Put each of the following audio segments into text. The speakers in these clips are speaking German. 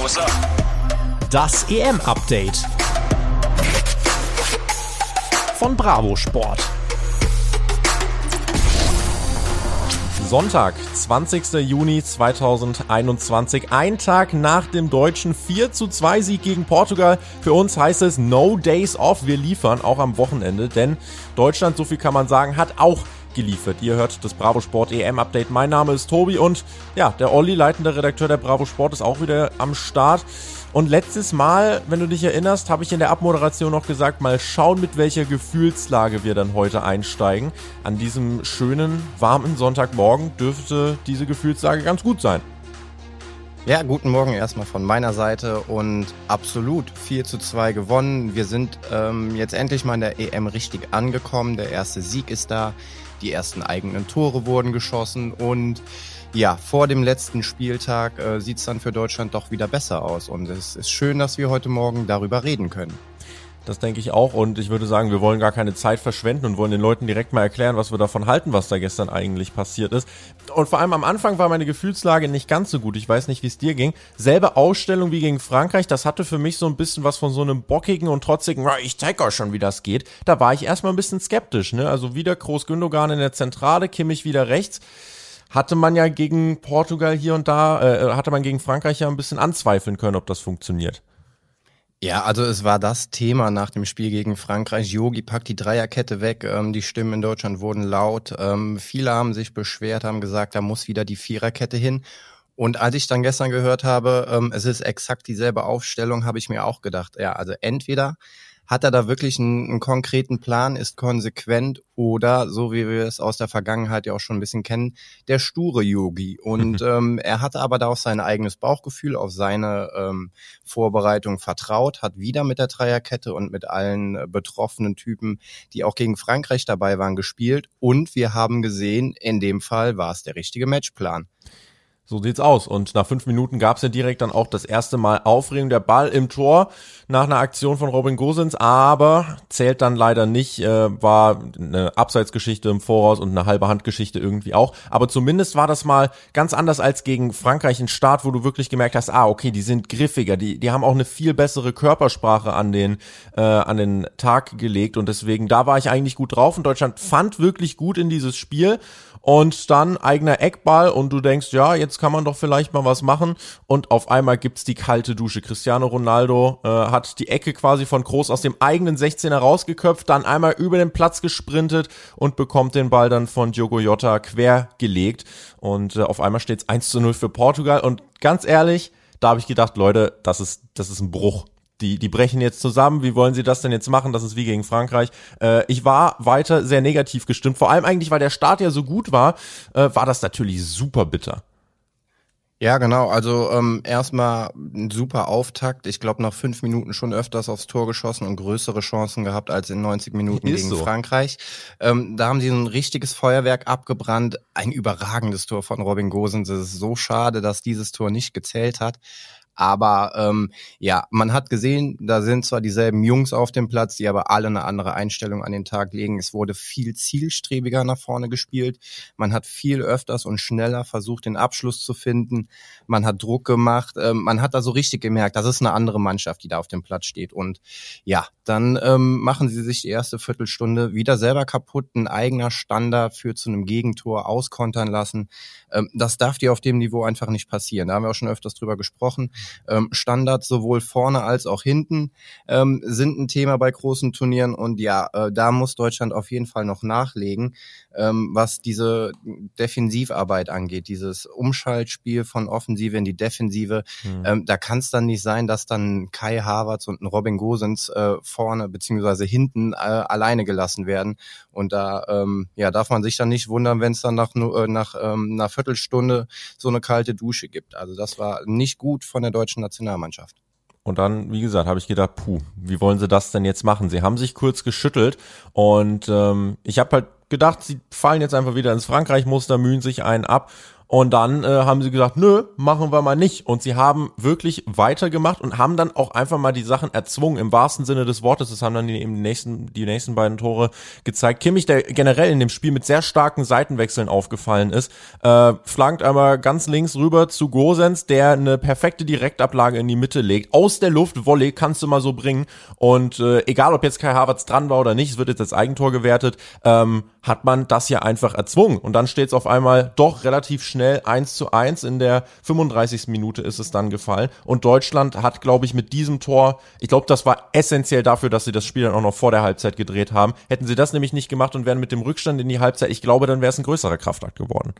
Up? Das EM-Update von Bravo Sport. Sonntag, 20. Juni 2021, ein Tag nach dem deutschen 4 zu 2 Sieg gegen Portugal. Für uns heißt es No Days Off. Wir liefern auch am Wochenende, denn Deutschland, so viel kann man sagen, hat auch geliefert. Ihr hört das Bravo Sport EM Update. Mein Name ist Tobi und ja, der Olli, leitender Redakteur der Bravo Sport, ist auch wieder am Start. Und letztes Mal, wenn du dich erinnerst, habe ich in der Abmoderation noch gesagt, mal schauen, mit welcher Gefühlslage wir dann heute einsteigen. An diesem schönen, warmen Sonntagmorgen dürfte diese Gefühlslage ganz gut sein. Ja, guten Morgen erstmal von meiner Seite und absolut 4 zu 2 gewonnen. Wir sind ähm, jetzt endlich mal in der EM richtig angekommen. Der erste Sieg ist da, die ersten eigenen Tore wurden geschossen und ja, vor dem letzten Spieltag äh, sieht es dann für Deutschland doch wieder besser aus. Und es ist schön, dass wir heute Morgen darüber reden können. Das denke ich auch. Und ich würde sagen, wir wollen gar keine Zeit verschwenden und wollen den Leuten direkt mal erklären, was wir davon halten, was da gestern eigentlich passiert ist. Und vor allem am Anfang war meine Gefühlslage nicht ganz so gut. Ich weiß nicht, wie es dir ging. Selbe Ausstellung wie gegen Frankreich. Das hatte für mich so ein bisschen was von so einem bockigen und trotzigen, ich zeig euch schon, wie das geht. Da war ich erstmal ein bisschen skeptisch. Ne? Also wieder Groß Gündogan in der Zentrale, Kimmich wieder rechts hatte man ja gegen Portugal hier und da, äh, hatte man gegen Frankreich ja ein bisschen anzweifeln können, ob das funktioniert. Ja, also es war das Thema nach dem Spiel gegen Frankreich. Yogi packt die Dreierkette weg. Ähm, die Stimmen in Deutschland wurden laut. Ähm, viele haben sich beschwert, haben gesagt, da muss wieder die Viererkette hin. Und als ich dann gestern gehört habe, ähm, es ist exakt dieselbe Aufstellung, habe ich mir auch gedacht, ja, also entweder hat er da wirklich einen, einen konkreten Plan, ist konsequent oder, so wie wir es aus der Vergangenheit ja auch schon ein bisschen kennen, der sture Yogi. Und ähm, er hatte aber da auf sein eigenes Bauchgefühl, auf seine ähm, Vorbereitung vertraut, hat wieder mit der Dreierkette und mit allen äh, betroffenen Typen, die auch gegen Frankreich dabei waren, gespielt. Und wir haben gesehen, in dem Fall war es der richtige Matchplan. So sieht's aus. Und nach fünf Minuten gab's ja direkt dann auch das erste Mal Aufregung. Der Ball im Tor nach einer Aktion von Robin Gosens, aber zählt dann leider nicht. Äh, war eine Abseitsgeschichte im Voraus und eine halbe Handgeschichte irgendwie auch. Aber zumindest war das mal ganz anders als gegen Frankreich ein Start, wo du wirklich gemerkt hast, ah, okay, die sind griffiger, die, die haben auch eine viel bessere Körpersprache an den, äh, an den Tag gelegt. Und deswegen, da war ich eigentlich gut drauf. Und Deutschland fand wirklich gut in dieses Spiel und dann eigener Eckball und du denkst, ja, jetzt kann man doch vielleicht mal was machen. Und auf einmal gibt's die kalte Dusche. Cristiano Ronaldo äh, hat die Ecke quasi von Groß aus dem eigenen 16er rausgeköpft, dann einmal über den Platz gesprintet und bekommt den Ball dann von Diogo Jota quer gelegt und äh, auf einmal steht's 1 zu 0 für Portugal. Und ganz ehrlich, da habe ich gedacht, Leute, das ist, das ist ein Bruch die, die brechen jetzt zusammen. Wie wollen sie das denn jetzt machen? Das ist wie gegen Frankreich. Äh, ich war weiter sehr negativ gestimmt. Vor allem eigentlich, weil der Start ja so gut war, äh, war das natürlich super bitter. Ja, genau. Also ähm, erstmal ein super Auftakt. Ich glaube, nach fünf Minuten schon öfters aufs Tor geschossen und größere Chancen gehabt als in 90 Minuten Ist gegen so. Frankreich. Ähm, da haben sie ein richtiges Feuerwerk abgebrannt. Ein überragendes Tor von Robin Gosens. Es ist so schade, dass dieses Tor nicht gezählt hat. Aber ähm, ja, man hat gesehen, da sind zwar dieselben Jungs auf dem Platz, die aber alle eine andere Einstellung an den Tag legen. Es wurde viel zielstrebiger nach vorne gespielt. Man hat viel öfters und schneller versucht, den Abschluss zu finden. Man hat Druck gemacht. Ähm, man hat da so richtig gemerkt, das ist eine andere Mannschaft, die da auf dem Platz steht. Und ja, dann ähm, machen sie sich die erste Viertelstunde wieder selber kaputt. Ein eigener Standard führt zu einem Gegentor auskontern lassen. Ähm, das darf dir auf dem Niveau einfach nicht passieren. Da haben wir auch schon öfters drüber gesprochen. Ähm, Standards sowohl vorne als auch hinten ähm, sind ein Thema bei großen Turnieren und ja, äh, da muss Deutschland auf jeden Fall noch nachlegen, ähm, was diese Defensivarbeit angeht, dieses Umschaltspiel von Offensive in die Defensive. Mhm. Ähm, da kann es dann nicht sein, dass dann Kai Havertz und ein Robin Gosens äh, vorne beziehungsweise hinten äh, alleine gelassen werden und da ähm, ja darf man sich dann nicht wundern, wenn es dann nach, äh, nach ähm, einer Viertelstunde so eine kalte Dusche gibt. Also das war nicht gut von der deutschen Nationalmannschaft. Und dann, wie gesagt, habe ich gedacht, puh, wie wollen sie das denn jetzt machen? Sie haben sich kurz geschüttelt und ähm, ich habe halt gedacht, sie fallen jetzt einfach wieder ins Frankreich-Muster, mühen sich einen ab Und dann äh, haben sie gesagt, nö, machen wir mal nicht. Und sie haben wirklich weitergemacht und haben dann auch einfach mal die Sachen erzwungen, im wahrsten Sinne des Wortes. Das haben dann die, eben die nächsten, die nächsten beiden Tore gezeigt. Kimmich, der generell in dem Spiel mit sehr starken Seitenwechseln aufgefallen ist, äh, flankt einmal ganz links rüber zu Gosens, der eine perfekte Direktablage in die Mitte legt. Aus der Luft, Volley, kannst du mal so bringen. Und äh, egal, ob jetzt Kai Havertz dran war oder nicht, es wird jetzt als Eigentor gewertet, ähm, hat man das ja einfach erzwungen. Und dann steht es auf einmal doch relativ schnell eins zu eins. In der 35. Minute ist es dann gefallen. Und Deutschland hat, glaube ich, mit diesem Tor, ich glaube, das war essentiell dafür, dass sie das Spiel dann auch noch vor der Halbzeit gedreht haben. Hätten sie das nämlich nicht gemacht und wären mit dem Rückstand in die Halbzeit, ich glaube, dann wäre es ein größerer Kraftakt geworden.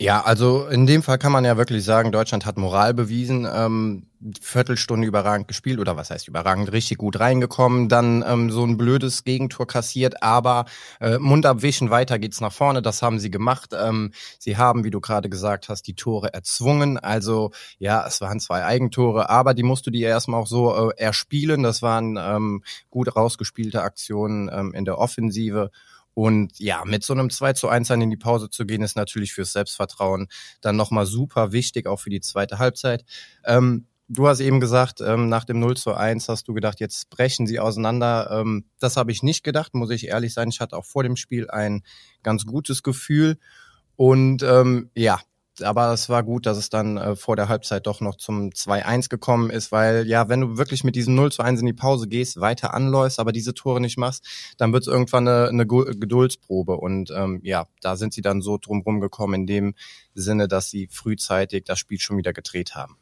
Ja, also in dem Fall kann man ja wirklich sagen, Deutschland hat Moral bewiesen, ähm, Viertelstunde überragend gespielt oder was heißt überragend, richtig gut reingekommen, dann ähm, so ein blödes Gegentor kassiert, aber äh, Mund abwischen, weiter geht's nach vorne, das haben sie gemacht. Ähm, sie haben, wie du gerade gesagt hast, die Tore erzwungen, also ja, es waren zwei Eigentore, aber die musst du dir erstmal auch so äh, erspielen, das waren ähm, gut rausgespielte Aktionen ähm, in der Offensive und ja, mit so einem 2 zu 1 dann in die Pause zu gehen, ist natürlich fürs Selbstvertrauen dann nochmal super wichtig, auch für die zweite Halbzeit. Ähm, du hast eben gesagt, ähm, nach dem 0 zu 1 hast du gedacht, jetzt brechen sie auseinander. Ähm, das habe ich nicht gedacht, muss ich ehrlich sein. Ich hatte auch vor dem Spiel ein ganz gutes Gefühl. Und ähm, ja, aber es war gut, dass es dann äh, vor der Halbzeit doch noch zum 2-1 gekommen ist, weil ja, wenn du wirklich mit diesem 0 zu 1 in die Pause gehst, weiter anläufst, aber diese Tore nicht machst, dann wird es irgendwann eine, eine Geduldsprobe. Und ähm, ja, da sind sie dann so drumherum gekommen, in dem Sinne, dass sie frühzeitig das Spiel schon wieder gedreht haben.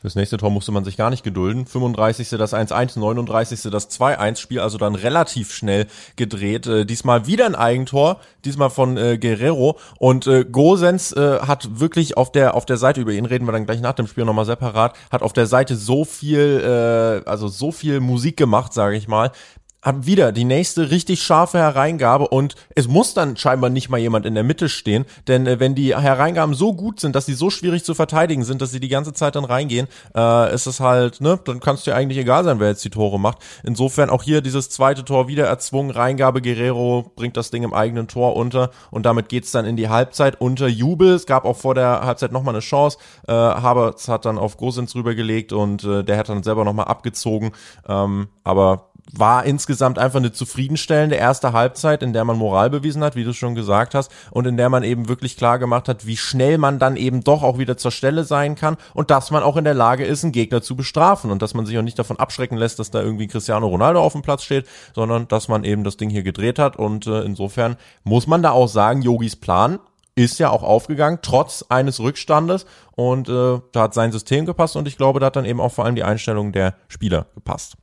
Fürs nächste Tor musste man sich gar nicht gedulden. 35. das 1-1, 39. das 2-1 Spiel, also dann relativ schnell gedreht. Äh, diesmal wieder ein Eigentor, diesmal von äh, Guerrero und äh, Gosens äh, hat wirklich auf der auf der Seite über ihn reden wir dann gleich nach dem Spiel nochmal separat, hat auf der Seite so viel äh, also so viel Musik gemacht, sage ich mal, hat wieder die nächste richtig scharfe Hereingabe und es muss dann scheinbar nicht mal jemand in der Mitte stehen, denn äh, wenn die Hereingaben so gut sind, dass sie so schwierig zu verteidigen sind, dass sie die ganze Zeit dann reingehen, äh, ist es halt, ne, dann kannst dir eigentlich egal sein, wer jetzt die Tore macht. Insofern auch hier dieses zweite Tor wieder erzwungen, Reingabe Guerrero bringt das Ding im eigenen Tor unter und damit geht's dann in die Halbzeit unter Jubel. Es gab auch vor der Halbzeit nochmal eine Chance. Äh, Haberts hat dann auf Gosens rübergelegt und äh, der hat dann selber nochmal abgezogen. Ähm, aber war insgesamt einfach eine zufriedenstellende erste Halbzeit, in der man Moral bewiesen hat, wie du schon gesagt hast, und in der man eben wirklich klar gemacht hat, wie schnell man dann eben doch auch wieder zur Stelle sein kann und dass man auch in der Lage ist, einen Gegner zu bestrafen und dass man sich auch nicht davon abschrecken lässt, dass da irgendwie Cristiano Ronaldo auf dem Platz steht, sondern dass man eben das Ding hier gedreht hat und äh, insofern muss man da auch sagen, Yogis Plan ist ja auch aufgegangen, trotz eines Rückstandes und äh, da hat sein System gepasst und ich glaube, da hat dann eben auch vor allem die Einstellung der Spieler gepasst.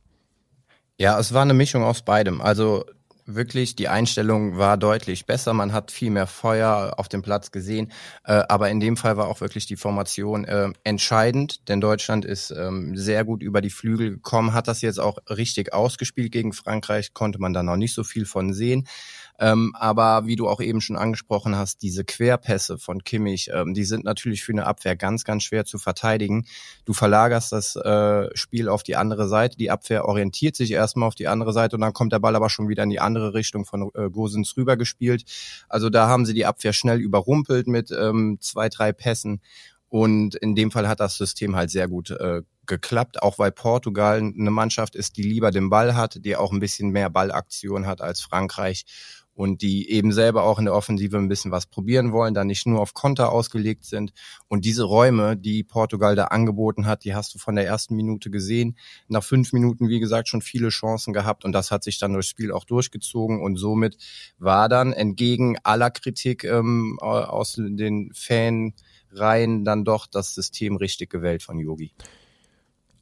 Ja, es war eine Mischung aus beidem. Also wirklich, die Einstellung war deutlich besser. Man hat viel mehr Feuer auf dem Platz gesehen. Äh, aber in dem Fall war auch wirklich die Formation äh, entscheidend, denn Deutschland ist ähm, sehr gut über die Flügel gekommen, hat das jetzt auch richtig ausgespielt gegen Frankreich, konnte man da noch nicht so viel von sehen. Ähm, aber wie du auch eben schon angesprochen hast, diese Querpässe von Kimmich, ähm, die sind natürlich für eine Abwehr ganz, ganz schwer zu verteidigen. Du verlagerst das äh, Spiel auf die andere Seite. Die Abwehr orientiert sich erstmal auf die andere Seite und dann kommt der Ball aber schon wieder in die andere Richtung von äh, Gosens rübergespielt. Also da haben sie die Abwehr schnell überrumpelt mit ähm, zwei, drei Pässen. Und in dem Fall hat das System halt sehr gut äh, geklappt, auch weil Portugal eine Mannschaft ist, die lieber den Ball hat, die auch ein bisschen mehr Ballaktion hat als Frankreich und die eben selber auch in der Offensive ein bisschen was probieren wollen, da nicht nur auf Konter ausgelegt sind. Und diese Räume, die Portugal da angeboten hat, die hast du von der ersten Minute gesehen. Nach fünf Minuten, wie gesagt, schon viele Chancen gehabt und das hat sich dann durchs Spiel auch durchgezogen und somit war dann entgegen aller Kritik ähm, aus den Fanreihen dann doch das System richtig gewählt von Yogi.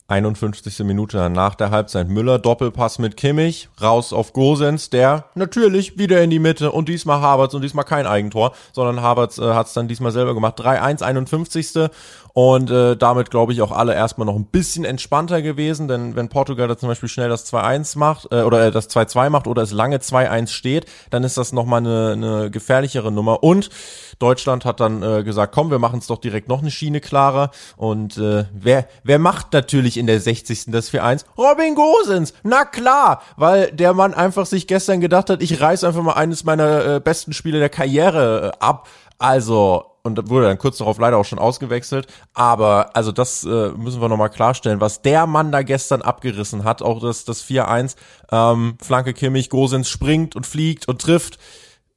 51. Minute nach der Halbzeit. Müller Doppelpass mit Kimmich, raus auf Gosens, der natürlich wieder in die Mitte und diesmal Havertz und diesmal kein Eigentor, sondern Havertz äh, hat es dann diesmal selber gemacht. 3-1, 51. Und äh, damit glaube ich auch alle erstmal noch ein bisschen entspannter gewesen, denn wenn Portugal da zum Beispiel schnell das 2-1 macht äh, oder äh, das 2-2 macht oder es lange 2-1 steht, dann ist das nochmal eine, eine gefährlichere Nummer. Und Deutschland hat dann äh, gesagt, komm, wir machen es doch direkt noch eine Schiene klarer. Und äh, wer, wer macht natürlich in der 60. das 4-1? Robin Gosens, na klar, weil der Mann einfach sich gestern gedacht hat, ich reiß einfach mal eines meiner äh, besten Spiele der Karriere äh, ab. Also und wurde dann kurz darauf leider auch schon ausgewechselt. Aber also das äh, müssen wir nochmal klarstellen, was der Mann da gestern abgerissen hat, auch das, das 4-1, ähm, Flanke Kimmich, Gosens springt und fliegt und trifft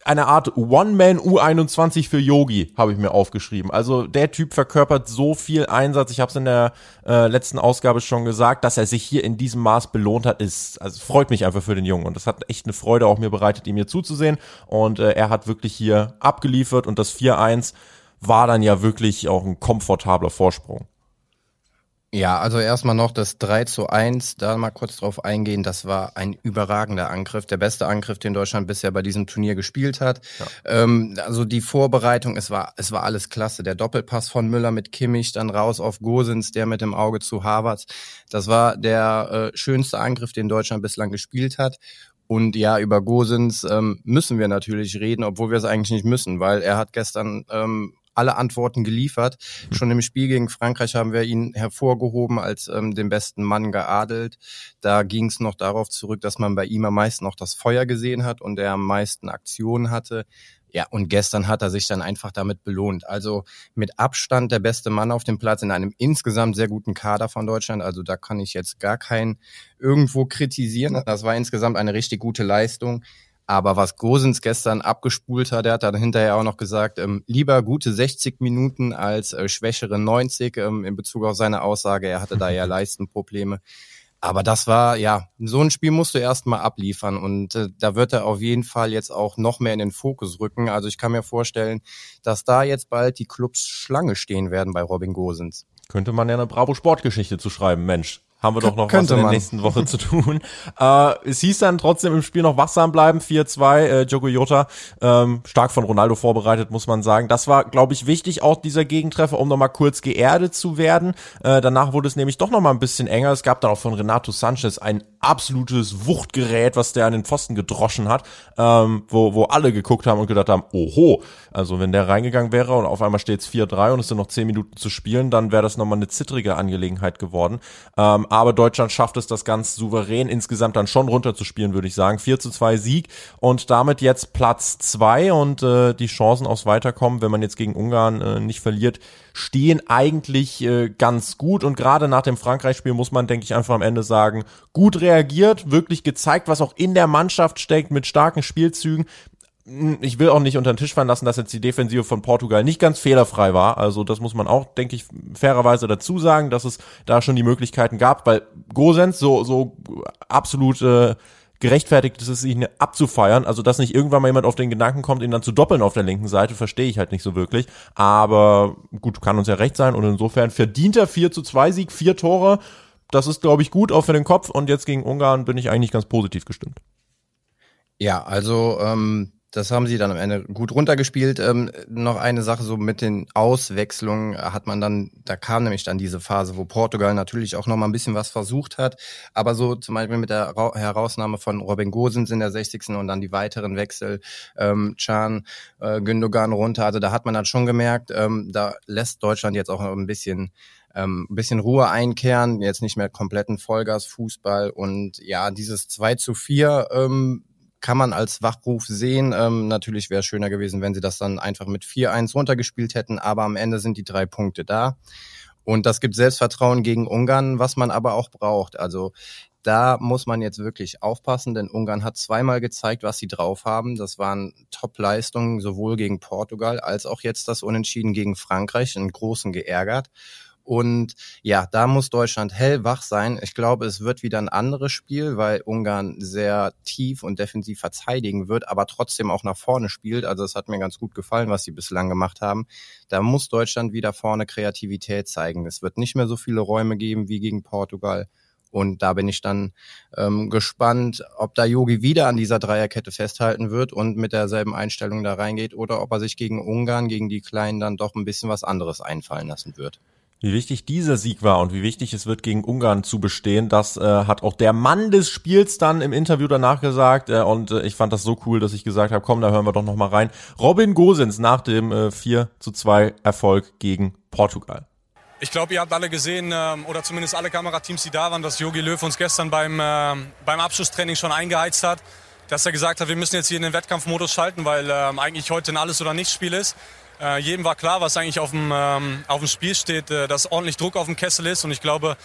eine Art One-Man U21 für Yogi, habe ich mir aufgeschrieben. Also der Typ verkörpert so viel Einsatz. Ich habe es in der äh, letzten Ausgabe schon gesagt, dass er sich hier in diesem Maß belohnt hat, ist also freut mich einfach für den Jungen und das hat echt eine Freude auch mir bereitet, ihm hier zuzusehen und äh, er hat wirklich hier abgeliefert und das 4-1 war dann ja wirklich auch ein komfortabler Vorsprung. Ja, also erstmal noch das 3 zu 1, da mal kurz drauf eingehen. Das war ein überragender Angriff, der beste Angriff, den Deutschland bisher bei diesem Turnier gespielt hat. Ja. Ähm, also die Vorbereitung, es war, es war alles klasse. Der Doppelpass von Müller mit Kimmich, dann raus auf Gosens, der mit dem Auge zu Harvards. Das war der äh, schönste Angriff, den Deutschland bislang gespielt hat. Und ja, über Gosens ähm, müssen wir natürlich reden, obwohl wir es eigentlich nicht müssen, weil er hat gestern ähm, alle Antworten geliefert. Mhm. Schon im Spiel gegen Frankreich haben wir ihn hervorgehoben als ähm, den besten Mann geadelt. Da ging es noch darauf zurück, dass man bei ihm am meisten noch das Feuer gesehen hat und er am meisten Aktionen hatte. Ja, und gestern hat er sich dann einfach damit belohnt. Also mit Abstand der beste Mann auf dem Platz in einem insgesamt sehr guten Kader von Deutschland. Also da kann ich jetzt gar keinen irgendwo kritisieren. Das war insgesamt eine richtig gute Leistung. Aber was Gosens gestern abgespult hat, er hat dann hinterher auch noch gesagt, ähm, lieber gute 60 Minuten als äh, schwächere 90 ähm, in Bezug auf seine Aussage. Er hatte da ja Leistenprobleme. Aber das war, ja, so ein Spiel musst du erstmal abliefern und äh, da wird er auf jeden Fall jetzt auch noch mehr in den Fokus rücken. Also ich kann mir vorstellen, dass da jetzt bald die Clubs Schlange stehen werden bei Robin Gosens. Könnte man ja eine Bravo Sportgeschichte zu schreiben, Mensch haben wir doch noch was in der man. nächsten Woche zu tun. Äh, es hieß dann trotzdem im Spiel noch wachsam bleiben, 4-2, äh, Joko Jota, ähm, stark von Ronaldo vorbereitet, muss man sagen. Das war, glaube ich, wichtig, auch dieser Gegentreffer, um nochmal kurz geerdet zu werden. Äh, danach wurde es nämlich doch nochmal ein bisschen enger. Es gab dann auch von Renato Sanchez ein absolutes Wuchtgerät, was der an den Pfosten gedroschen hat, ähm, wo, wo alle geguckt haben und gedacht haben, oho, also wenn der reingegangen wäre und auf einmal steht es 4-3 und es sind noch 10 Minuten zu spielen, dann wäre das nochmal eine zittrige Angelegenheit geworden. Ähm, aber Deutschland schafft es, das ganz souverän insgesamt dann schon runterzuspielen, würde ich sagen. 4 zu 2 Sieg und damit jetzt Platz 2 und äh, die Chancen aufs Weiterkommen, wenn man jetzt gegen Ungarn äh, nicht verliert, stehen eigentlich äh, ganz gut und gerade nach dem Frankreich-Spiel muss man, denke ich, einfach am Ende sagen, gut reagiert, wirklich gezeigt, was auch in der Mannschaft steckt mit starken Spielzügen ich will auch nicht unter den Tisch fallen lassen, dass jetzt die Defensive von Portugal nicht ganz fehlerfrei war. Also das muss man auch, denke ich, fairerweise dazu sagen, dass es da schon die Möglichkeiten gab, weil Gosens so, so absolut äh, gerechtfertigt ist es, ihn abzufeiern. Also, dass nicht irgendwann mal jemand auf den Gedanken kommt, ihn dann zu doppeln auf der linken Seite, verstehe ich halt nicht so wirklich. Aber gut, kann uns ja recht sein. Und insofern verdienter 4 zu 2 Sieg, vier Tore. Das ist, glaube ich, gut, auch für den Kopf. Und jetzt gegen Ungarn bin ich eigentlich ganz positiv gestimmt. Ja, also ähm, das haben sie dann am Ende gut runtergespielt. Ähm, noch eine Sache so mit den Auswechslungen hat man dann, da kam nämlich dann diese Phase, wo Portugal natürlich auch noch mal ein bisschen was versucht hat. Aber so zum Beispiel mit der Ra Herausnahme von Robin Gosens in der 60. und dann die weiteren Wechsel, ähm, Can, äh, Gündogan runter. Also da hat man dann schon gemerkt, ähm, da lässt Deutschland jetzt auch noch ein bisschen ähm, ein bisschen Ruhe einkehren, jetzt nicht mehr kompletten Vollgas Fußball und ja, dieses 2 zu 4 ähm, kann man als Wachruf sehen. Ähm, natürlich wäre es schöner gewesen, wenn sie das dann einfach mit 4-1 runtergespielt hätten, aber am Ende sind die drei Punkte da. Und das gibt Selbstvertrauen gegen Ungarn, was man aber auch braucht. Also da muss man jetzt wirklich aufpassen, denn Ungarn hat zweimal gezeigt, was sie drauf haben. Das waren Top-Leistungen sowohl gegen Portugal als auch jetzt das Unentschieden gegen Frankreich, einen großen geärgert. Und ja, da muss Deutschland hellwach sein. Ich glaube, es wird wieder ein anderes Spiel, weil Ungarn sehr tief und defensiv verteidigen wird, aber trotzdem auch nach vorne spielt. Also es hat mir ganz gut gefallen, was sie bislang gemacht haben. Da muss Deutschland wieder vorne Kreativität zeigen. Es wird nicht mehr so viele Räume geben wie gegen Portugal. Und da bin ich dann ähm, gespannt, ob da Yogi wieder an dieser Dreierkette festhalten wird und mit derselben Einstellung da reingeht oder ob er sich gegen Ungarn, gegen die Kleinen dann doch ein bisschen was anderes einfallen lassen wird. Wie wichtig dieser Sieg war und wie wichtig es wird, gegen Ungarn zu bestehen, das äh, hat auch der Mann des Spiels dann im Interview danach gesagt. Äh, und äh, ich fand das so cool, dass ich gesagt habe, komm, da hören wir doch nochmal rein. Robin Gosens nach dem äh, 4 zu 2 Erfolg gegen Portugal. Ich glaube, ihr habt alle gesehen, ähm, oder zumindest alle Kamerateams, die da waren, dass Jogi Löw uns gestern beim, äh, beim Abschlusstraining schon eingeheizt hat. Dass er gesagt hat, wir müssen jetzt hier in den Wettkampfmodus schalten, weil äh, eigentlich heute ein Alles- oder Nichts-Spiel ist. Äh, jedem war klar, was eigentlich auf dem, ähm, auf dem Spiel steht, äh, dass ordentlich Druck auf dem Kessel ist. Und ich glaube,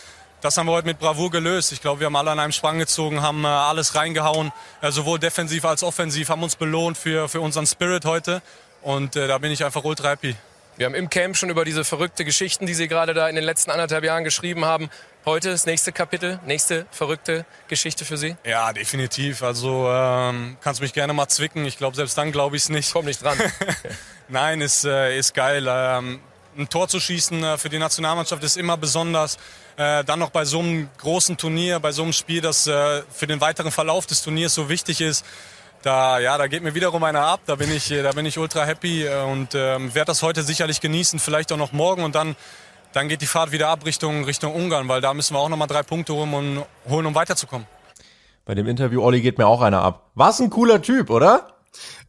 das haben wir heute mit Bravour gelöst. Ich glaube, wir haben alle an einem Sprang gezogen, haben äh, alles reingehauen, äh, sowohl defensiv als offensiv, haben uns belohnt für, für unseren Spirit heute. Und äh, da bin ich einfach ultra happy. Wir haben im Camp schon über diese verrückte Geschichten, die Sie gerade da in den letzten anderthalb Jahren geschrieben haben. Heute das nächste Kapitel, nächste verrückte Geschichte für Sie? Ja, definitiv. Also ähm, kannst mich gerne mal zwicken. Ich glaube, selbst dann glaube ich es nicht. Komm nicht dran. Nein, ist, äh, ist geil. Ähm, ein Tor zu schießen äh, für die Nationalmannschaft ist immer besonders. Äh, dann noch bei so einem großen Turnier, bei so einem Spiel, das äh, für den weiteren Verlauf des Turniers so wichtig ist da, ja, da geht mir wiederum einer ab. Da bin ich, da bin ich ultra happy äh, und ähm, werde das heute sicherlich genießen, vielleicht auch noch morgen und dann, dann geht die Fahrt wieder ab Richtung, Richtung Ungarn, weil da müssen wir auch nochmal drei Punkte holen, um, holen, um weiterzukommen. Bei dem Interview, Olli, geht mir auch einer ab. Was ein cooler Typ, oder?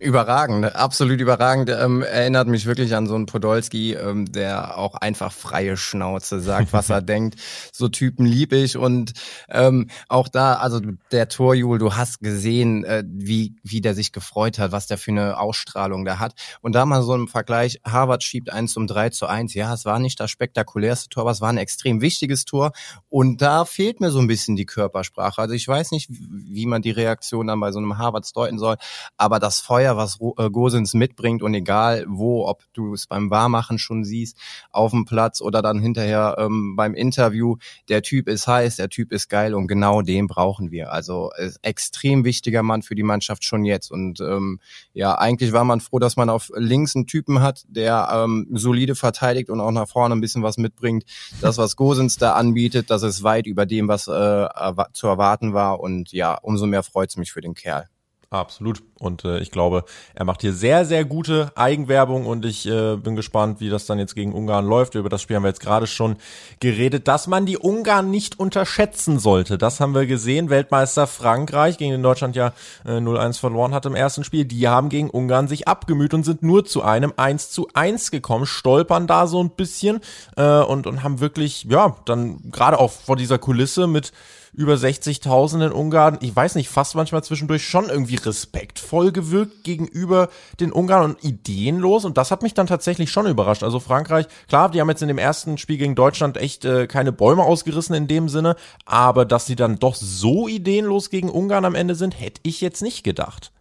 Überragend, absolut überragend. Ähm, erinnert mich wirklich an so einen Podolski, ähm, der auch einfach freie Schnauze sagt, was er denkt. So Typen lieb ich und ähm, auch da, also der Torjubel, du hast gesehen, äh, wie wie der sich gefreut hat, was der für eine Ausstrahlung da hat. Und da mal so ein Vergleich: Harvard schiebt eins um drei zu eins. Ja, es war nicht das spektakulärste Tor, aber es war ein extrem wichtiges Tor. Und da fehlt mir so ein bisschen die Körpersprache. Also ich weiß nicht, wie man die Reaktion dann bei so einem Harvards deuten soll, aber das Feuer was äh, Gosens mitbringt und egal wo, ob du es beim Warmachen schon siehst, auf dem Platz oder dann hinterher ähm, beim Interview, der Typ ist heiß, der Typ ist geil und genau den brauchen wir. Also extrem wichtiger Mann für die Mannschaft schon jetzt und ähm, ja, eigentlich war man froh, dass man auf links einen Typen hat, der ähm, solide verteidigt und auch nach vorne ein bisschen was mitbringt. Das, was Gosens da anbietet, das ist weit über dem, was äh, zu erwarten war und ja, umso mehr freut's mich für den Kerl. Absolut. Und äh, ich glaube, er macht hier sehr, sehr gute Eigenwerbung und ich äh, bin gespannt, wie das dann jetzt gegen Ungarn läuft. Über das Spiel haben wir jetzt gerade schon geredet, dass man die Ungarn nicht unterschätzen sollte. Das haben wir gesehen. Weltmeister Frankreich, gegen den Deutschland ja äh, 0-1 verloren hat im ersten Spiel, die haben gegen Ungarn sich abgemüht und sind nur zu einem 1 zu 1 gekommen, stolpern da so ein bisschen äh, und, und haben wirklich, ja, dann gerade auch vor dieser Kulisse mit über 60.000 in Ungarn, ich weiß nicht, fast manchmal zwischendurch schon irgendwie respektvoll gewirkt gegenüber den Ungarn und ideenlos und das hat mich dann tatsächlich schon überrascht. Also Frankreich, klar, die haben jetzt in dem ersten Spiel gegen Deutschland echt äh, keine Bäume ausgerissen in dem Sinne, aber dass sie dann doch so ideenlos gegen Ungarn am Ende sind, hätte ich jetzt nicht gedacht.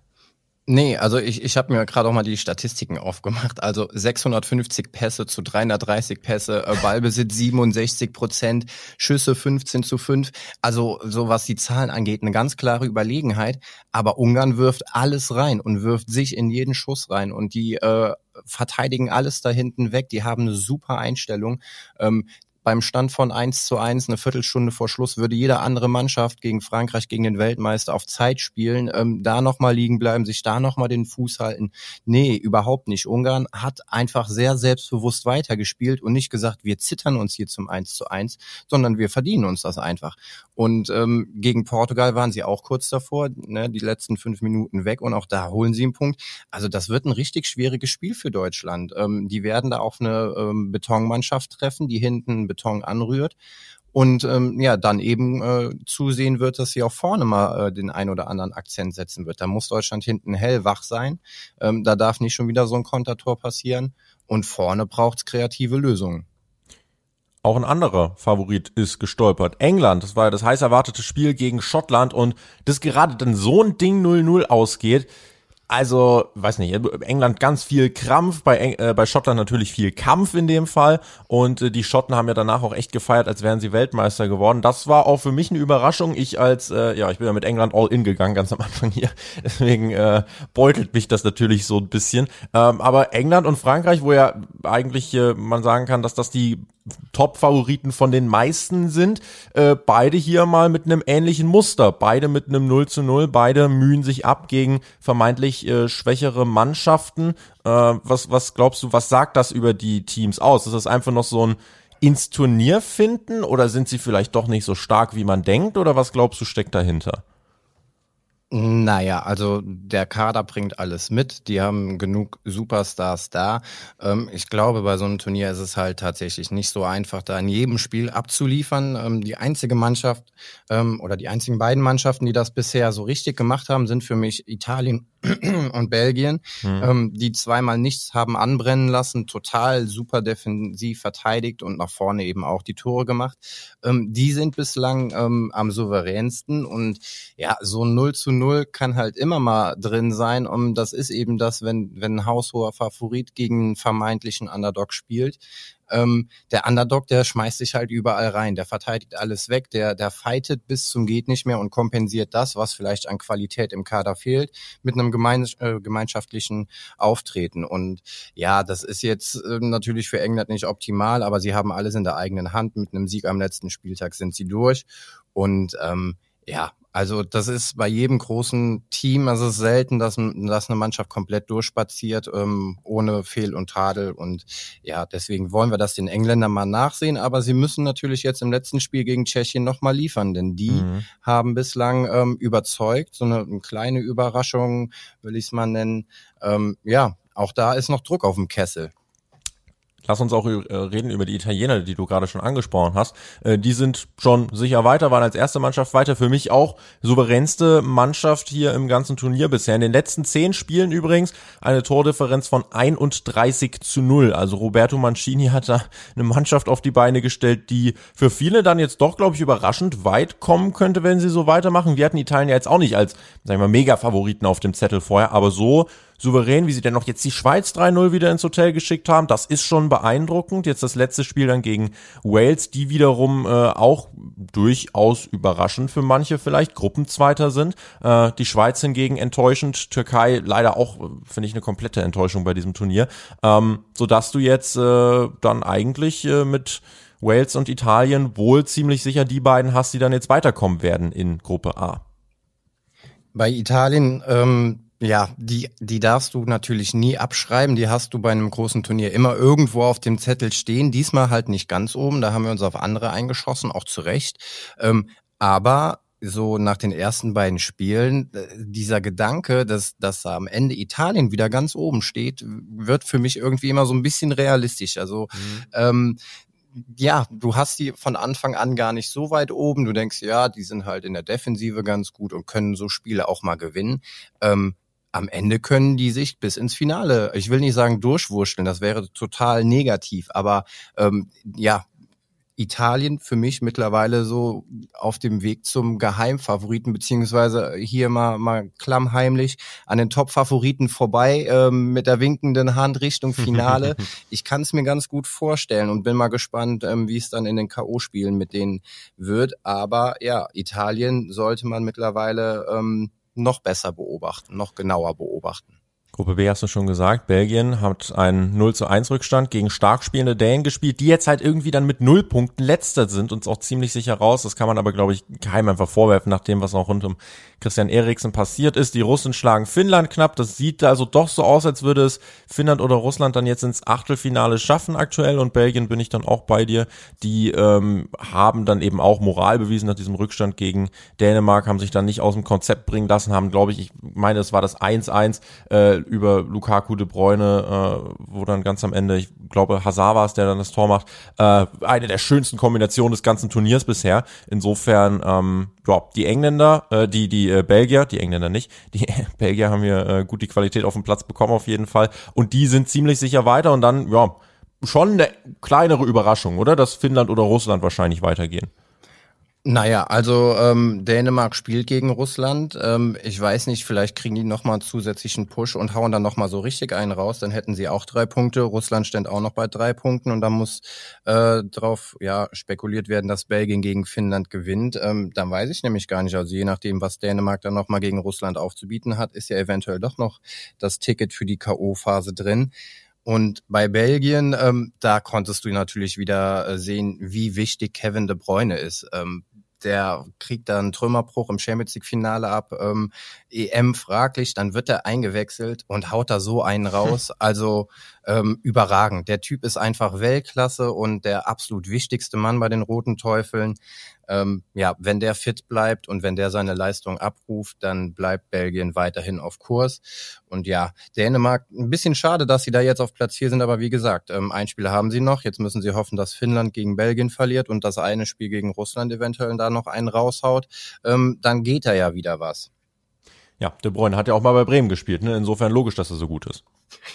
Nee, also ich, ich habe mir gerade auch mal die Statistiken aufgemacht. Also 650 Pässe zu 330 Pässe, äh, Ballbesitz 67 Prozent, Schüsse 15 zu 5. Also so was die Zahlen angeht, eine ganz klare Überlegenheit. Aber Ungarn wirft alles rein und wirft sich in jeden Schuss rein. Und die äh, verteidigen alles da hinten weg. Die haben eine super Einstellung. Ähm, beim Stand von 1 zu 1, eine Viertelstunde vor Schluss, würde jede andere Mannschaft gegen Frankreich, gegen den Weltmeister auf Zeit spielen, ähm, da nochmal liegen bleiben, sich da nochmal den Fuß halten. Nee, überhaupt nicht. Ungarn hat einfach sehr selbstbewusst weitergespielt und nicht gesagt, wir zittern uns hier zum 1 zu 1, sondern wir verdienen uns das einfach. Und ähm, gegen Portugal waren sie auch kurz davor, ne, die letzten fünf Minuten weg und auch da holen sie einen Punkt. Also das wird ein richtig schwieriges Spiel für Deutschland. Ähm, die werden da auf eine ähm, Betonmannschaft treffen, die hinten Beton anrührt und ähm, ja dann eben äh, zusehen wird, dass sie auch vorne mal äh, den ein oder anderen Akzent setzen wird. Da muss Deutschland hinten hellwach sein. Ähm, da darf nicht schon wieder so ein Kontertor passieren und vorne braucht's kreative Lösungen. Auch ein anderer Favorit ist gestolpert. England, das war ja das heiß erwartete Spiel gegen Schottland und das gerade dann so ein Ding 0-0 ausgeht, also, weiß nicht, England ganz viel Krampf, bei, äh, bei Schottland natürlich viel Kampf in dem Fall. Und äh, die Schotten haben ja danach auch echt gefeiert, als wären sie Weltmeister geworden. Das war auch für mich eine Überraschung. Ich als, äh, ja, ich bin ja mit England all in gegangen, ganz am Anfang hier. Deswegen äh, beutelt mich das natürlich so ein bisschen. Ähm, aber England und Frankreich, wo ja eigentlich äh, man sagen kann, dass das die Top-Favoriten von den meisten sind. Äh, beide hier mal mit einem ähnlichen Muster. Beide mit einem 0 zu 0. Beide mühen sich ab gegen vermeintlich äh, schwächere Mannschaften. Äh, was, was glaubst du, was sagt das über die Teams aus? Ist das einfach noch so ein ins Turnier finden oder sind sie vielleicht doch nicht so stark, wie man denkt? Oder was glaubst du, steckt dahinter? Naja, also der Kader bringt alles mit. Die haben genug Superstars da. Ähm, ich glaube, bei so einem Turnier ist es halt tatsächlich nicht so einfach, da in jedem Spiel abzuliefern. Ähm, die einzige Mannschaft ähm, oder die einzigen beiden Mannschaften, die das bisher so richtig gemacht haben, sind für mich Italien und Belgien, mhm. die zweimal nichts haben anbrennen lassen, total super defensiv verteidigt und nach vorne eben auch die Tore gemacht. Die sind bislang am souveränsten und ja, so 0 zu 0 0 kann halt immer mal drin sein. Und das ist eben das, wenn, wenn ein haushoher Favorit gegen einen vermeintlichen Underdog spielt. Ähm, der Underdog, der schmeißt sich halt überall rein, der verteidigt alles weg, der, der fightet bis zum geht nicht mehr und kompensiert das, was vielleicht an Qualität im Kader fehlt, mit einem gemein, äh, gemeinschaftlichen Auftreten. Und ja, das ist jetzt äh, natürlich für England nicht optimal, aber sie haben alles in der eigenen Hand. Mit einem Sieg am letzten Spieltag sind sie durch. Und ähm, ja, also das ist bei jedem großen Team, also es ist selten, dass, dass eine Mannschaft komplett durchspaziert, ähm, ohne Fehl und Tadel. Und ja, deswegen wollen wir das den Engländern mal nachsehen. Aber sie müssen natürlich jetzt im letzten Spiel gegen Tschechien nochmal liefern, denn die mhm. haben bislang ähm, überzeugt. So eine, eine kleine Überraschung, will ich es mal nennen. Ähm, ja, auch da ist noch Druck auf dem Kessel. Lass uns auch äh, reden über die Italiener, die du gerade schon angesprochen hast. Äh, die sind schon sicher weiter, waren als erste Mannschaft weiter. Für mich auch souveränste Mannschaft hier im ganzen Turnier bisher. In den letzten zehn Spielen übrigens eine Tordifferenz von 31 zu 0. Also Roberto Mancini hat da eine Mannschaft auf die Beine gestellt, die für viele dann jetzt doch, glaube ich, überraschend weit kommen könnte, wenn sie so weitermachen. Wir hatten Italien ja jetzt auch nicht als, sagen wir mal, Mega-Favoriten auf dem Zettel vorher, aber so souverän, wie sie denn noch jetzt die Schweiz 3-0 wieder ins Hotel geschickt haben. Das ist schon beeindruckend. Jetzt das letzte Spiel dann gegen Wales, die wiederum äh, auch durchaus überraschend für manche vielleicht Gruppenzweiter sind. Äh, die Schweiz hingegen enttäuschend, Türkei leider auch, finde ich, eine komplette Enttäuschung bei diesem Turnier. Ähm, sodass du jetzt äh, dann eigentlich äh, mit Wales und Italien wohl ziemlich sicher die beiden hast, die dann jetzt weiterkommen werden in Gruppe A. Bei Italien ähm, ja, die, die darfst du natürlich nie abschreiben. Die hast du bei einem großen Turnier immer irgendwo auf dem Zettel stehen. Diesmal halt nicht ganz oben. Da haben wir uns auf andere eingeschossen, auch zu Recht. Ähm, aber so nach den ersten beiden Spielen, äh, dieser Gedanke, dass, dass am Ende Italien wieder ganz oben steht, wird für mich irgendwie immer so ein bisschen realistisch. Also mhm. ähm, ja, du hast die von Anfang an gar nicht so weit oben. Du denkst, ja, die sind halt in der Defensive ganz gut und können so Spiele auch mal gewinnen. Ähm, am Ende können die sich bis ins Finale, ich will nicht sagen durchwurschteln, das wäre total negativ, aber ähm, ja, Italien für mich mittlerweile so auf dem Weg zum Geheimfavoriten, beziehungsweise hier mal, mal klammheimlich an den Top-Favoriten vorbei ähm, mit der winkenden Hand Richtung Finale. ich kann es mir ganz gut vorstellen und bin mal gespannt, ähm, wie es dann in den K.O.-Spielen mit denen wird. Aber ja, Italien sollte man mittlerweile ähm, noch besser beobachten, noch genauer beobachten. Gruppe B hast du schon gesagt, Belgien hat einen 0 zu 1 Rückstand gegen stark spielende Dänen gespielt, die jetzt halt irgendwie dann mit null Punkten letzter sind und auch ziemlich sicher raus. Das kann man aber, glaube ich, keinem einfach vorwerfen, nach dem, was auch rund um Christian Eriksen passiert ist. Die Russen schlagen Finnland knapp. Das sieht also doch so aus, als würde es Finnland oder Russland dann jetzt ins Achtelfinale schaffen aktuell und Belgien bin ich dann auch bei dir. Die ähm, haben dann eben auch Moral bewiesen nach diesem Rückstand gegen Dänemark, haben sich dann nicht aus dem Konzept bringen lassen, haben, glaube ich, ich meine, es war das 1-1, äh, über Lukaku de Bruyne, äh, wo dann ganz am Ende, ich glaube, Hazard war es, der dann das Tor macht, äh, eine der schönsten Kombinationen des ganzen Turniers bisher. Insofern, ähm, ja, die Engländer, äh, die, die äh, Belgier, die Engländer nicht, die Belgier haben hier äh, gut die Qualität auf dem Platz bekommen auf jeden Fall und die sind ziemlich sicher weiter und dann, ja, schon eine kleinere Überraschung, oder? Dass Finnland oder Russland wahrscheinlich weitergehen. Naja, also ähm, Dänemark spielt gegen Russland. Ähm, ich weiß nicht, vielleicht kriegen die nochmal einen zusätzlichen Push und hauen dann nochmal so richtig einen raus. Dann hätten sie auch drei Punkte. Russland stand auch noch bei drei Punkten und dann muss äh, drauf ja spekuliert werden, dass Belgien gegen Finnland gewinnt. Ähm, dann weiß ich nämlich gar nicht. Also je nachdem, was Dänemark dann nochmal gegen Russland aufzubieten hat, ist ja eventuell doch noch das Ticket für die K.O.-Phase drin. Und bei Belgien, ähm, da konntest du natürlich wieder äh, sehen, wie wichtig Kevin de Bruyne ist. Ähm, der kriegt dann Trümmerbruch im Champions League Finale ab, ähm, EM fraglich, dann wird er eingewechselt und haut da so einen raus. Also ähm, überragend. Der Typ ist einfach Weltklasse und der absolut wichtigste Mann bei den Roten Teufeln. Ähm, ja, wenn der fit bleibt und wenn der seine Leistung abruft, dann bleibt Belgien weiterhin auf Kurs. Und ja, Dänemark, ein bisschen schade, dass sie da jetzt auf Platz 4 sind, aber wie gesagt, ähm, ein Spiel haben sie noch. Jetzt müssen sie hoffen, dass Finnland gegen Belgien verliert und das eine Spiel gegen Russland eventuell da noch einen raushaut. Ähm, dann geht da ja wieder was. Ja, De Bruyne hat ja auch mal bei Bremen gespielt, ne? Insofern logisch, dass er so gut ist.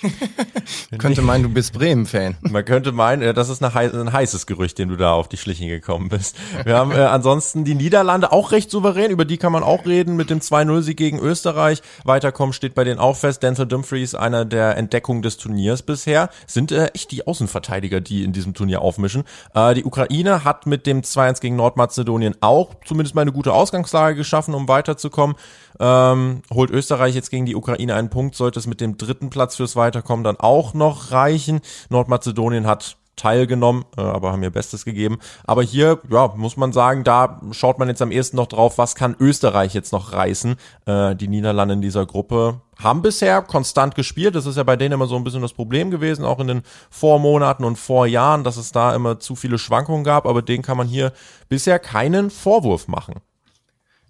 könnte meinen, du bist Bremen-Fan. Man könnte meinen, das ist ein heißes Gerücht, dem du da auf die Schliche gekommen bist. Wir haben äh, ansonsten die Niederlande auch recht souverän, über die kann man auch reden, mit dem 2-0-Sieg gegen Österreich. Weiterkommen steht bei denen auch fest. Denzel Dumfries, einer der Entdeckungen des Turniers bisher, sind äh, echt die Außenverteidiger, die in diesem Turnier aufmischen. Äh, die Ukraine hat mit dem 2-1 gegen Nordmazedonien auch zumindest mal eine gute Ausgangslage geschaffen, um weiterzukommen. Ähm, holt Österreich jetzt gegen die Ukraine einen Punkt, sollte es mit dem dritten Platz fürs Weiterkommen dann auch noch reichen. Nordmazedonien hat teilgenommen, äh, aber haben ihr Bestes gegeben. Aber hier, ja, muss man sagen, da schaut man jetzt am ehesten noch drauf, was kann Österreich jetzt noch reißen. Äh, die Niederlande in dieser Gruppe haben bisher konstant gespielt. Das ist ja bei denen immer so ein bisschen das Problem gewesen, auch in den Vormonaten und Vorjahren, dass es da immer zu viele Schwankungen gab. Aber denen kann man hier bisher keinen Vorwurf machen.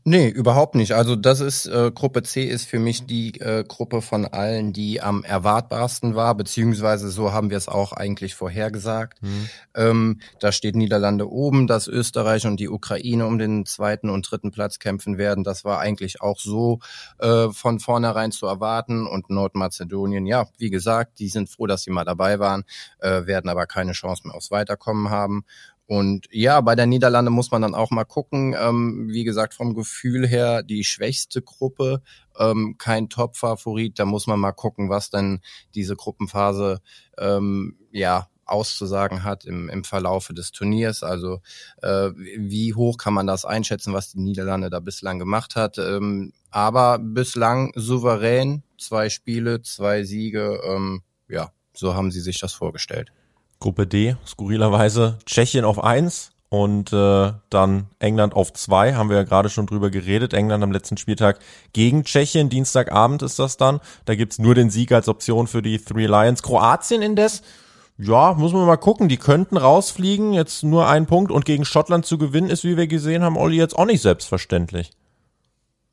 Nee, überhaupt nicht. Also das ist, äh, Gruppe C ist für mich die äh, Gruppe von allen, die am erwartbarsten war, beziehungsweise so haben wir es auch eigentlich vorhergesagt. Mhm. Ähm, da steht Niederlande oben, dass Österreich und die Ukraine um den zweiten und dritten Platz kämpfen werden. Das war eigentlich auch so äh, von vornherein zu erwarten. Und Nordmazedonien, ja, wie gesagt, die sind froh, dass sie mal dabei waren, äh, werden aber keine Chance mehr aufs Weiterkommen haben. Und ja, bei der Niederlande muss man dann auch mal gucken. Ähm, wie gesagt, vom Gefühl her die schwächste Gruppe, ähm, kein Top-Favorit. Da muss man mal gucken, was denn diese Gruppenphase ähm, ja auszusagen hat im, im Verlaufe des Turniers. Also äh, wie hoch kann man das einschätzen, was die Niederlande da bislang gemacht hat. Ähm, aber bislang souverän, zwei Spiele, zwei Siege. Ähm, ja, so haben sie sich das vorgestellt. Gruppe D, skurrilerweise Tschechien auf eins und äh, dann England auf zwei, haben wir ja gerade schon drüber geredet. England am letzten Spieltag gegen Tschechien, Dienstagabend ist das dann. Da gibt's nur den Sieg als Option für die Three Lions. Kroatien indes, ja, muss man mal gucken, die könnten rausfliegen, jetzt nur ein Punkt und gegen Schottland zu gewinnen ist, wie wir gesehen haben, Olli, jetzt auch nicht selbstverständlich.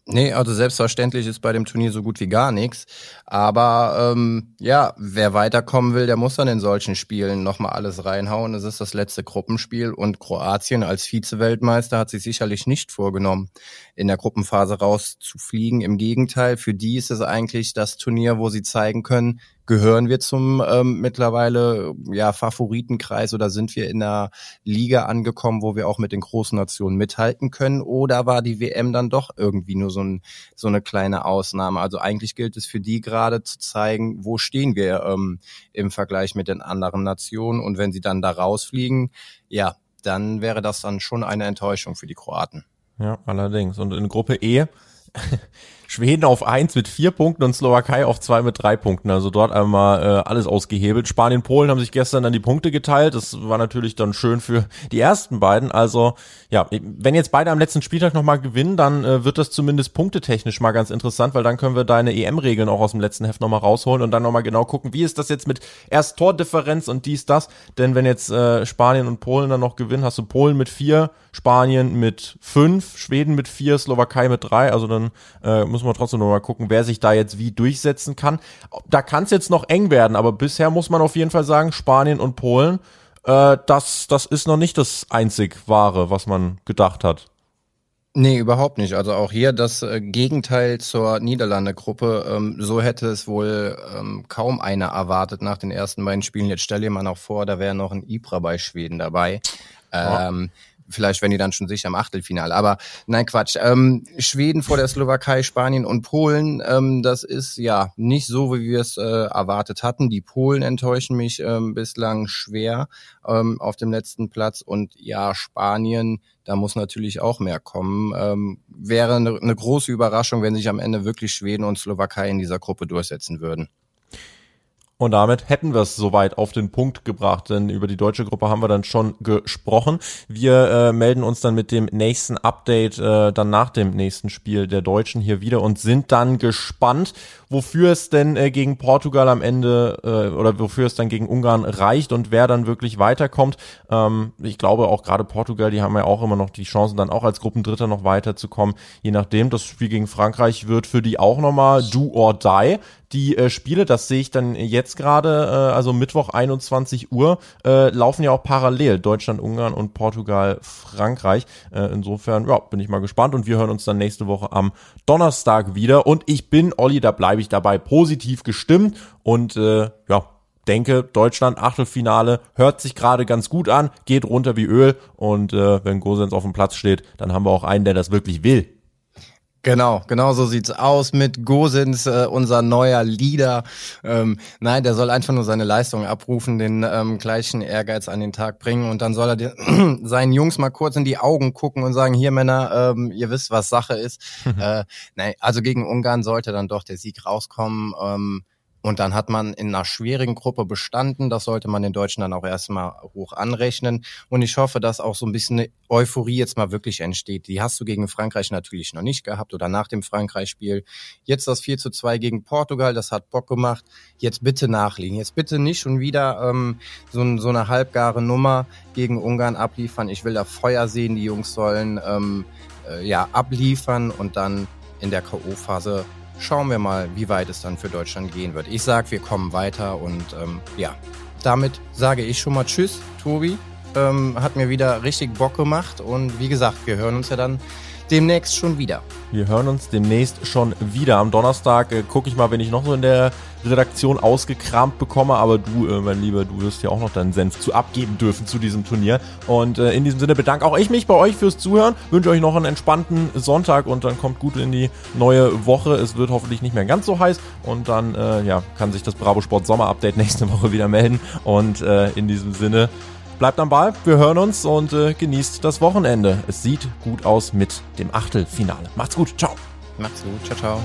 Nee, also selbstverständlich ist bei dem Turnier so gut wie gar nichts. Aber ähm, ja, wer weiterkommen will, der muss dann in solchen Spielen nochmal alles reinhauen. Es ist das letzte Gruppenspiel und Kroatien als Vize-Weltmeister hat sich sicherlich nicht vorgenommen, in der Gruppenphase rauszufliegen. Im Gegenteil, für die ist es eigentlich das Turnier, wo sie zeigen können, gehören wir zum ähm, mittlerweile ja Favoritenkreis oder sind wir in einer Liga angekommen, wo wir auch mit den großen Nationen mithalten können oder war die WM dann doch irgendwie nur so, ein, so eine kleine Ausnahme? Also eigentlich gilt es für die gerade zu zeigen, wo stehen wir ähm, im Vergleich mit den anderen Nationen und wenn sie dann da rausfliegen, ja, dann wäre das dann schon eine Enttäuschung für die Kroaten. Ja, allerdings. Und in Gruppe E Schweden auf eins mit vier Punkten und Slowakei auf zwei mit drei Punkten. Also dort einmal äh, alles ausgehebelt. Spanien, Polen haben sich gestern dann die Punkte geteilt. Das war natürlich dann schön für die ersten beiden. Also ja, wenn jetzt beide am letzten Spieltag nochmal gewinnen, dann äh, wird das zumindest punktetechnisch mal ganz interessant, weil dann können wir deine EM-Regeln auch aus dem letzten Heft nochmal rausholen und dann nochmal genau gucken, wie ist das jetzt mit erst Tordifferenz und dies, das. Denn wenn jetzt äh, Spanien und Polen dann noch gewinnen, hast du Polen mit vier, Spanien mit fünf, Schweden mit vier, Slowakei mit drei. Also dann äh, muss man trotzdem noch mal gucken, wer sich da jetzt wie durchsetzen kann. Da kann es jetzt noch eng werden, aber bisher muss man auf jeden Fall sagen, Spanien und Polen, äh, das, das ist noch nicht das einzig Wahre, was man gedacht hat. Nee, überhaupt nicht. Also auch hier das äh, Gegenteil zur Niederlande-Gruppe. Ähm, so hätte es wohl ähm, kaum einer erwartet nach den ersten beiden Spielen. Jetzt stell dir mal noch vor, da wäre noch ein Ibra bei Schweden dabei. Ähm, ja vielleicht wenn die dann schon sicher im Achtelfinale. Aber nein, Quatsch. Ähm, Schweden vor der Slowakei, Spanien und Polen, ähm, das ist ja nicht so, wie wir es äh, erwartet hatten. Die Polen enttäuschen mich ähm, bislang schwer ähm, auf dem letzten Platz. Und ja, Spanien, da muss natürlich auch mehr kommen. Ähm, wäre eine, eine große Überraschung, wenn sich am Ende wirklich Schweden und Slowakei in dieser Gruppe durchsetzen würden. Und damit hätten wir es soweit auf den Punkt gebracht, denn über die deutsche Gruppe haben wir dann schon gesprochen. Wir äh, melden uns dann mit dem nächsten Update äh, dann nach dem nächsten Spiel der Deutschen hier wieder und sind dann gespannt, wofür es denn äh, gegen Portugal am Ende äh, oder wofür es dann gegen Ungarn reicht und wer dann wirklich weiterkommt. Ähm, ich glaube auch gerade Portugal, die haben ja auch immer noch die Chancen, dann auch als Gruppendritter noch weiterzukommen. Je nachdem, das Spiel gegen Frankreich wird für die auch nochmal do or die die äh, Spiele, das sehe ich dann jetzt gerade, äh, also Mittwoch 21 Uhr, äh, laufen ja auch parallel. Deutschland, Ungarn und Portugal, Frankreich. Äh, insofern, ja, bin ich mal gespannt und wir hören uns dann nächste Woche am Donnerstag wieder. Und ich bin, Olli, da bleibe ich dabei, positiv gestimmt und äh, ja, denke, Deutschland Achtelfinale hört sich gerade ganz gut an, geht runter wie Öl und äh, wenn Gosens auf dem Platz steht, dann haben wir auch einen, der das wirklich will. Genau, genau so sieht's aus mit Gosens, äh, unser neuer Leader. Ähm, nein, der soll einfach nur seine Leistung abrufen, den ähm, gleichen Ehrgeiz an den Tag bringen und dann soll er den, seinen Jungs mal kurz in die Augen gucken und sagen, hier Männer, ähm, ihr wisst, was Sache ist. äh, nein, also gegen Ungarn sollte dann doch der Sieg rauskommen. Ähm, und dann hat man in einer schwierigen Gruppe bestanden. Das sollte man den Deutschen dann auch erstmal hoch anrechnen. Und ich hoffe, dass auch so ein bisschen Euphorie jetzt mal wirklich entsteht. Die hast du gegen Frankreich natürlich noch nicht gehabt oder nach dem Frankreich-Spiel. Jetzt das 4 zu 2 gegen Portugal, das hat Bock gemacht. Jetzt bitte nachlegen. Jetzt bitte nicht schon wieder ähm, so, so eine halbgare Nummer gegen Ungarn abliefern. Ich will da Feuer sehen. Die Jungs sollen ähm, äh, ja abliefern und dann in der K.O.-Phase schauen wir mal, wie weit es dann für Deutschland gehen wird. Ich sage, wir kommen weiter und ähm, ja, damit sage ich schon mal Tschüss, Tobi. Ähm, hat mir wieder richtig Bock gemacht und wie gesagt, wir hören uns ja dann demnächst schon wieder. Wir hören uns demnächst schon wieder. Am Donnerstag äh, gucke ich mal, wenn ich noch so in der Redaktion ausgekramt bekomme. Aber du, äh, mein Lieber, du wirst ja auch noch deinen Senf zu abgeben dürfen zu diesem Turnier. Und äh, in diesem Sinne bedanke auch ich mich bei euch fürs Zuhören. Wünsche euch noch einen entspannten Sonntag und dann kommt gut in die neue Woche. Es wird hoffentlich nicht mehr ganz so heiß und dann äh, ja, kann sich das Bravo Sport Sommer Update nächste Woche wieder melden. Und äh, in diesem Sinne Bleibt am Ball, wir hören uns und äh, genießt das Wochenende. Es sieht gut aus mit dem Achtelfinale. Macht's gut, ciao. Macht's gut, ciao, ciao.